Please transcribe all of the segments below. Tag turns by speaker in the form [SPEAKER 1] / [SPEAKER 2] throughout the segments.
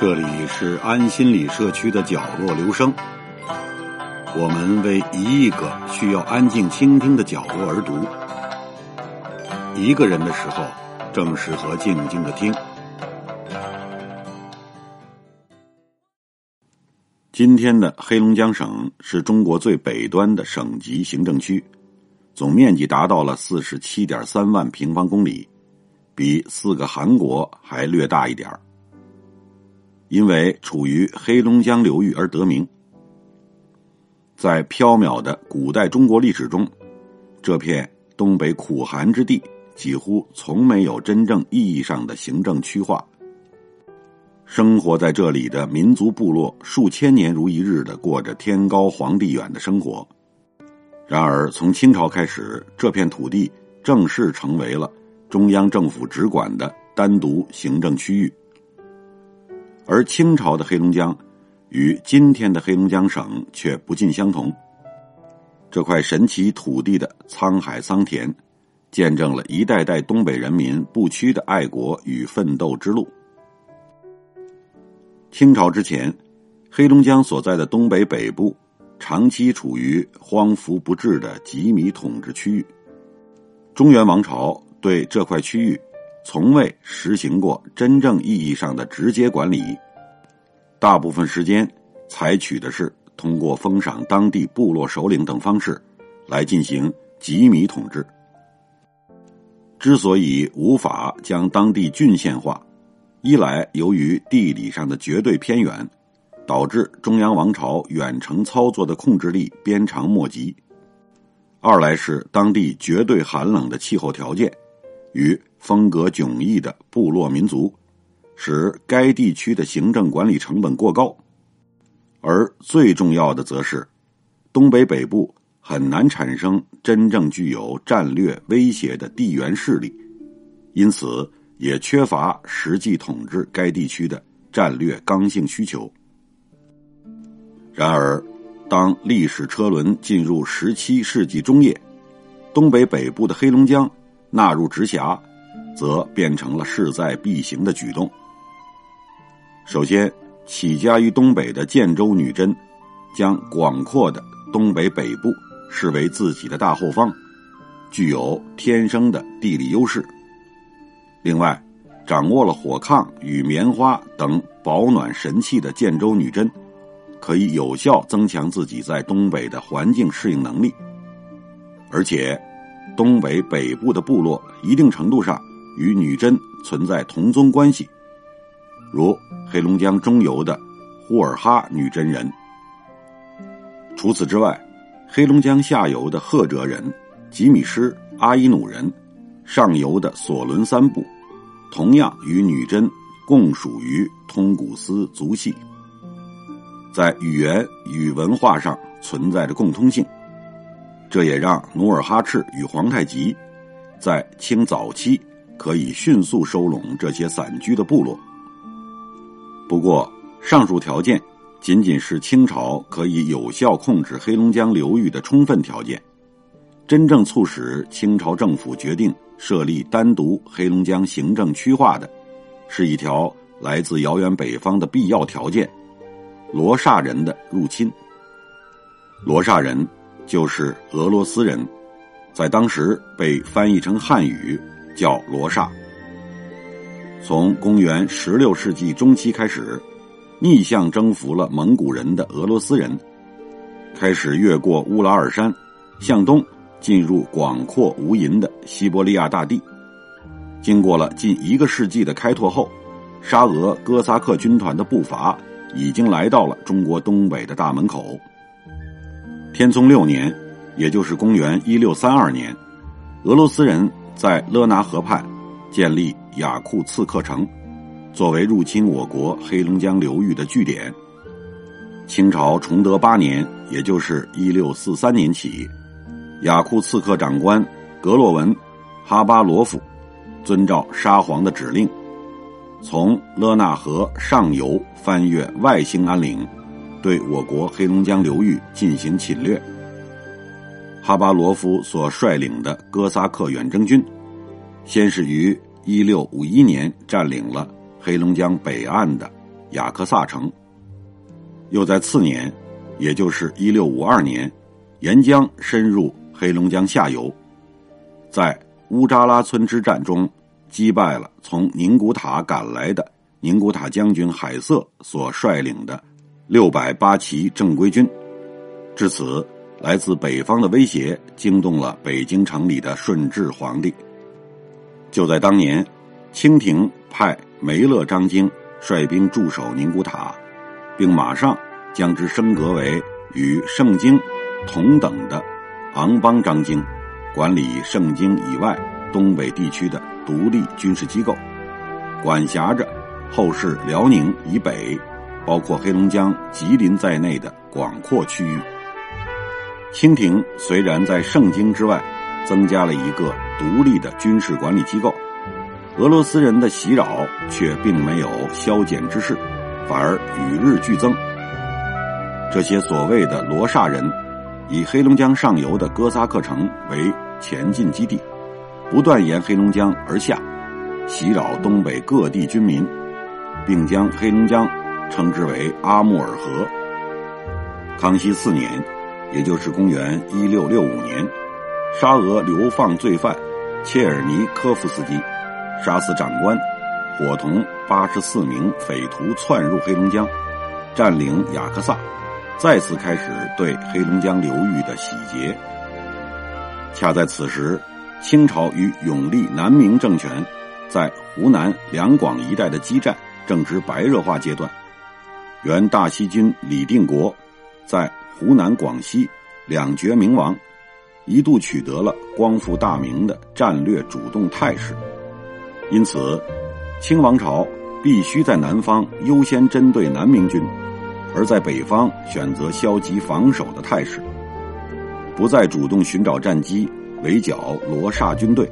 [SPEAKER 1] 这里是安心理社区的角落，留声。我们为一亿个需要安静倾听的角落而读。一个人的时候，正适合静静的听。今天的黑龙江省是中国最北端的省级行政区，总面积达到了四十七点三万平方公里，比四个韩国还略大一点儿。因为处于黑龙江流域而得名。在缥缈的古代中国历史中，这片东北苦寒之地几乎从没有真正意义上的行政区划。生活在这里的民族部落数千年如一日的过着天高皇帝远的生活。然而，从清朝开始，这片土地正式成为了中央政府直管的单独行政区域。而清朝的黑龙江，与今天的黑龙江省却不尽相同。这块神奇土地的沧海桑田，见证了一代代东北人民不屈的爱国与奋斗之路。清朝之前，黑龙江所在的东北北部，长期处于荒芜不治的吉米统治区域。中原王朝对这块区域。从未实行过真正意义上的直接管理，大部分时间采取的是通过封赏当地部落首领等方式来进行吉米统治。之所以无法将当地郡县化，一来由于地理上的绝对偏远，导致中央王朝远程操作的控制力鞭长莫及；二来是当地绝对寒冷的气候条件。与风格迥异的部落民族，使该地区的行政管理成本过高，而最重要的则是，东北北部很难产生真正具有战略威胁的地缘势力，因此也缺乏实际统治该地区的战略刚性需求。然而，当历史车轮进入十七世纪中叶，东北北部的黑龙江。纳入直辖，则变成了势在必行的举动。首先，起家于东北的建州女真，将广阔的东北北部视为自己的大后方，具有天生的地理优势。另外，掌握了火炕与棉花等保暖神器的建州女真，可以有效增强自己在东北的环境适应能力，而且。东北北部的部落，一定程度上与女真存在同宗关系，如黑龙江中游的呼尔哈女真人。除此之外，黑龙江下游的赫哲人、吉米施、阿依努人，上游的索伦三部，同样与女真共属于通古斯族系，在语言与文化上存在着共通性。这也让努尔哈赤与皇太极在清早期可以迅速收拢这些散居的部落。不过，上述条件仅仅是清朝可以有效控制黑龙江流域的充分条件，真正促使清朝政府决定设立单独黑龙江行政区划的，是一条来自遥远北方的必要条件——罗刹人的入侵。罗刹人。就是俄罗斯人，在当时被翻译成汉语叫罗刹。从公元十六世纪中期开始，逆向征服了蒙古人的俄罗斯人，开始越过乌拉尔山，向东进入广阔无垠的西伯利亚大地。经过了近一个世纪的开拓后，沙俄哥萨克军团的步伐已经来到了中国东北的大门口。天聪六年，也就是公元一六三二年，俄罗斯人在勒拿河畔建立雅库茨克城，作为入侵我国黑龙江流域的据点。清朝崇德八年，也就是一六四三年起，雅库茨克长官格洛文·哈巴罗夫遵照沙皇的指令，从勒纳河上游翻越外兴安岭。对我国黑龙江流域进行侵略。哈巴罗夫所率领的哥萨克远征军，先是于一六五一年占领了黑龙江北岸的雅克萨城。又在次年，也就是一六五二年，沿江深入黑龙江下游，在乌扎拉村之战中击败了从宁古塔赶来的宁古塔将军海瑟所率领的六百八旗正规军。至此，来自北方的威胁惊动了北京城里的顺治皇帝。就在当年，清廷派梅勒张京率兵驻守宁古塔。并马上将之升格为与盛京同等的昂邦张京，管理盛京以外东北地区的独立军事机构，管辖着后世辽宁以北，包括黑龙江、吉林在内的广阔区域。清廷虽然在盛京之外增加了一个独立的军事管理机构，俄罗斯人的袭扰却并没有消减之势。反而与日俱增。这些所谓的罗刹人，以黑龙江上游的哥萨克城为前进基地，不断沿黑龙江而下，袭扰东北各地军民，并将黑龙江称之为阿穆尔河。康熙四年，也就是公元一六六五年，沙俄流放罪犯切尔尼科夫斯基，杀死长官。伙同八十四名匪徒窜入黑龙江，占领雅克萨，再次开始对黑龙江流域的洗劫。恰在此时，清朝与永历南明政权在湖南两广一带的激战正值白热化阶段。原大西军李定国在湖南、广西两绝明王，一度取得了光复大明的战略主动态势，因此。清王朝必须在南方优先针对南明军，而在北方选择消极防守的态势，不再主动寻找战机围剿罗刹军队，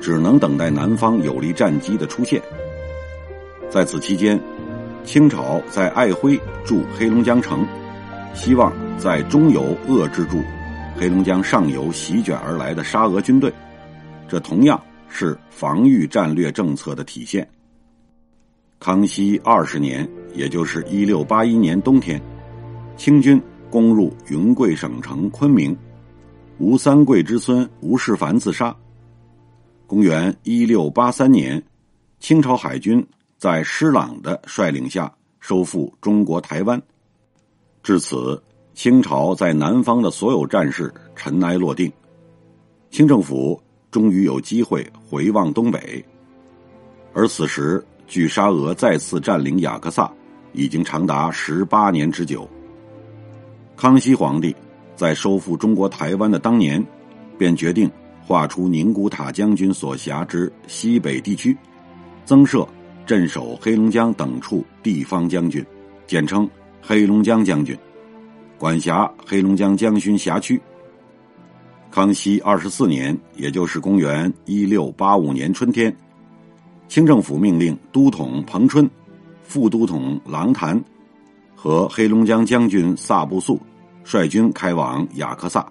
[SPEAKER 1] 只能等待南方有利战机的出现。在此期间，清朝在爱辉驻黑龙江城，希望在中游遏制住黑龙江上游席卷而来的沙俄军队，这同样。是防御战略政策的体现。康熙二十年，也就是一六八一年冬天，清军攻入云贵省城昆明，吴三桂之孙吴世凡自杀。公元一六八三年，清朝海军在施琅的率领下收复中国台湾。至此，清朝在南方的所有战事尘埃落定，清政府。终于有机会回望东北，而此时距沙俄再次占领雅克萨已经长达十八年之久。康熙皇帝在收复中国台湾的当年，便决定划出宁古塔将军所辖之西北地区，增设镇守黑龙江等处地方将军，简称黑龙江将军，管辖黑龙江将军辖区。康熙二十四年，也就是公元一六八五年春天，清政府命令都统彭春、副都统郎谭和黑龙江将军萨布素率军开往雅克萨。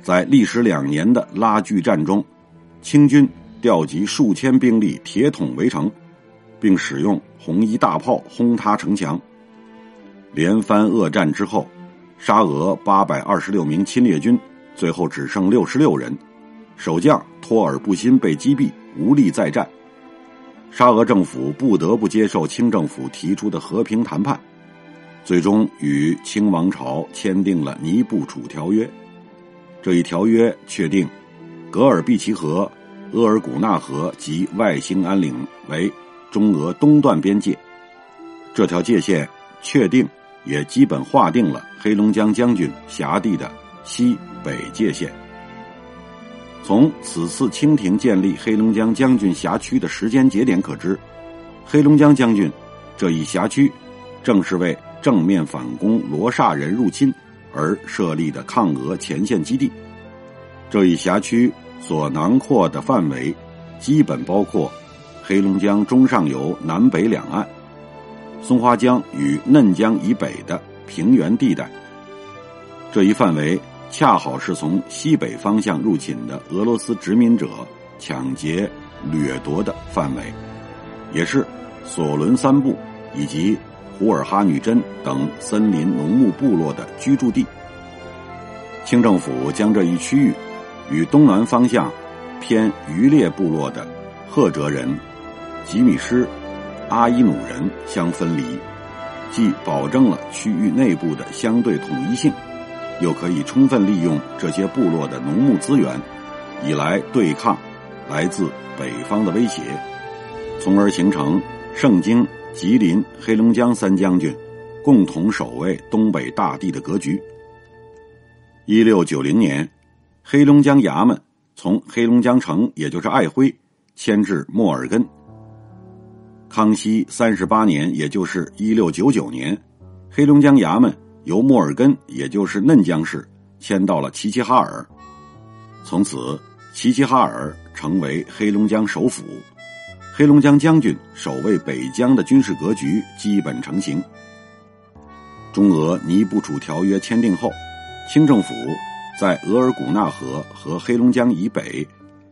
[SPEAKER 1] 在历时两年的拉锯战中，清军调集数千兵力铁桶围城，并使用红衣大炮轰塌城墙。连番恶战之后，沙俄八百二十六名侵略军。最后只剩六十六人，守将托尔布辛被击毙，无力再战。沙俄政府不得不接受清政府提出的和平谈判，最终与清王朝签订了《尼布楚条约》。这一条约确定，格尔毕齐河、额尔古纳河及外兴安岭为中俄东段边界。这条界限确定，也基本划定了黑龙江将军辖地的。西北界限。从此次清廷建立黑龙江将军辖区的时间节点可知，黑龙江将军这一辖区正是为正面反攻罗刹人入侵而设立的抗俄前线基地。这一辖区所囊括的范围，基本包括黑龙江中上游南北两岸、松花江与嫩江以北的平原地带。这一范围。恰好是从西北方向入侵的俄罗斯殖民者抢劫、掠夺的范围，也是索伦三部以及胡尔哈女真等森林农牧部落的居住地。清政府将这一区域与东南方向偏渔猎部落的赫哲人、吉米施、阿伊努人相分离，既保证了区域内部的相对统一性，又可以充分利用这些部落的农牧资源，以来对抗来自北方的威胁，从而形成盛京、吉林、黑龙江三将军共同守卫东北大地的格局。一六九零年，黑龙江衙门从黑龙江城，也就是爱辉，迁至莫尔根。康熙三十八年，也就是一六九九年，黑龙江衙门由莫尔根，也就是嫩江市，迁到了齐齐哈尔。从此，齐齐哈尔成为黑龙江首府，黑龙江将军守卫北疆的军事格局基本成型。中俄尼布楚条约签订后。清政府在额尔古纳河和黑龙江以北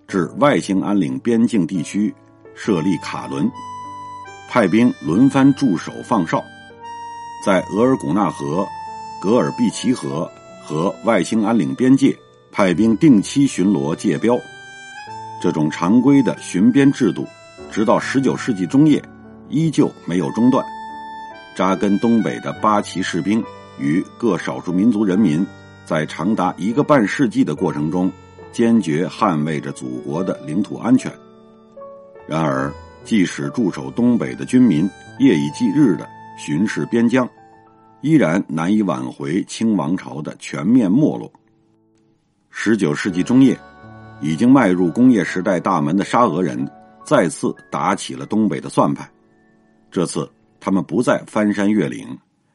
[SPEAKER 1] 至外兴安岭边境地区设立卡伦，派兵轮番驻守放哨，在额尔古纳河、格尔毕齐河和外兴安岭边界派兵定期巡逻界标。这种常规的巡边制度，直到十九世纪中叶依旧没有中断。扎根东北的八旗士兵与各少数民族人民。在长达一个半世纪的过程中，坚决捍卫着祖国的领土安全。然而，即使驻守东北的军民夜以继日的巡视边疆，依然难以挽回清王朝的全面没落。十九世纪中叶，已经迈入工业时代大门的沙俄人再次打起了东北的算盘。这次，他们不再翻山越岭，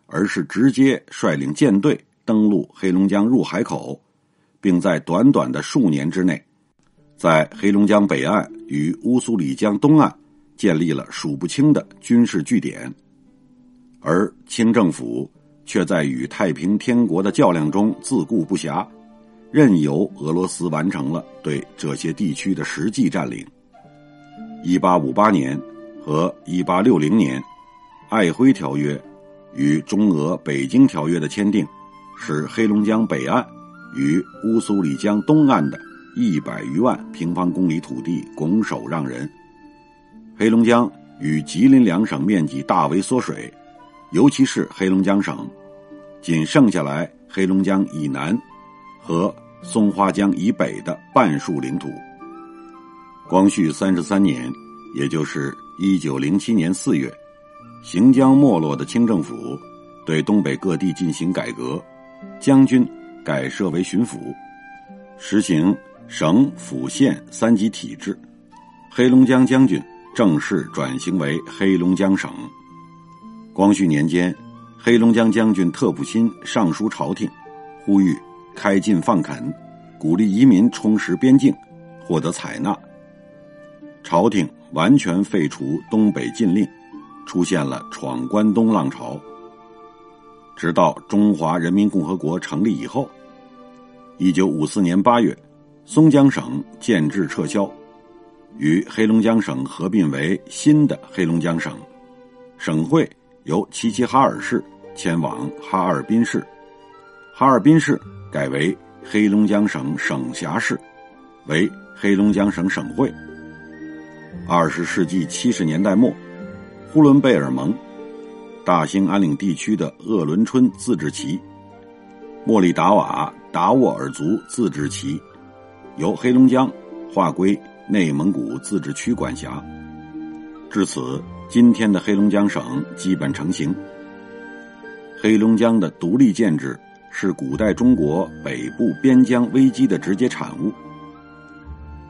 [SPEAKER 1] 而是直接率领舰队。登陆黑龙江入海口，并在短短的数年之内，在黑龙江北岸与乌苏里江东岸建立了数不清的军事据点，而清政府却在与太平天国的较量中自顾不暇，任由俄罗斯完成了对这些地区的实际占领。一八五八年和一八六零年，《爱辉条约》与中俄《北京条约》的签订。使黑龙江北岸与乌苏里江东岸的一百余万平方公里土地拱手让人，黑龙江与吉林两省面积大为缩水，尤其是黑龙江省，仅剩下来黑龙江以南和松花江以北的半数领土。光绪三十三年，也就是一九零七年四月，行将没落的清政府对东北各地进行改革。将军改设为巡抚，实行省府县三级体制。黑龙江将军正式转型为黑龙江省。光绪年间，黑龙江将军特普钦上书朝廷，呼吁开禁放垦，鼓励移民充实边境，获得采纳。朝廷完全废除东北禁令，出现了闯关东浪潮。直到中华人民共和国成立以后，一九五四年八月，松江省建制撤销，与黑龙江省合并为新的黑龙江省，省会由齐齐哈尔市迁往哈尔滨市，哈尔滨市改为黑龙江省省辖市，为黑龙江省省会。二十世纪七十年代末，呼伦贝尔盟。大兴安岭地区的鄂伦春自治旗、莫里达瓦达斡尔族自治旗，由黑龙江划归内蒙古自治区管辖。至此，今天的黑龙江省基本成型。黑龙江的独立建制是古代中国北部边疆危机的直接产物。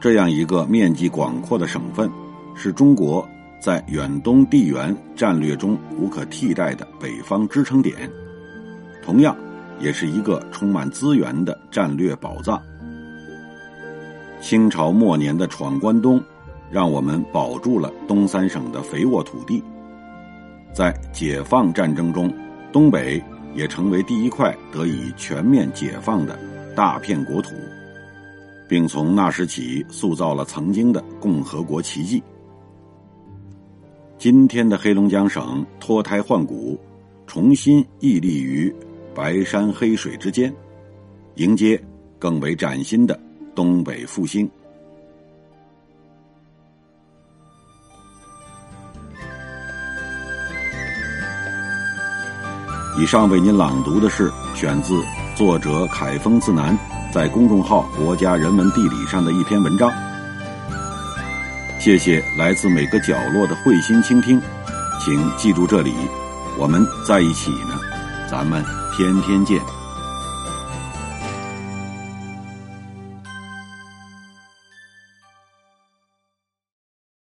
[SPEAKER 1] 这样一个面积广阔的省份，是中国。在远东地缘战略中无可替代的北方支撑点，同样也是一个充满资源的战略宝藏。清朝末年的闯关东，让我们保住了东三省的肥沃土地。在解放战争中，东北也成为第一块得以全面解放的大片国土，并从那时起塑造了曾经的共和国奇迹。今天的黑龙江省脱胎换骨，重新屹立于白山黑水之间，迎接更为崭新的东北复兴。以上为您朗读的是选自作者凯风自南在公众号“国家人文地理”上的一篇文章。谢谢来自每个角落的慧心倾听，请记住这里，我们在一起呢，咱们天天见。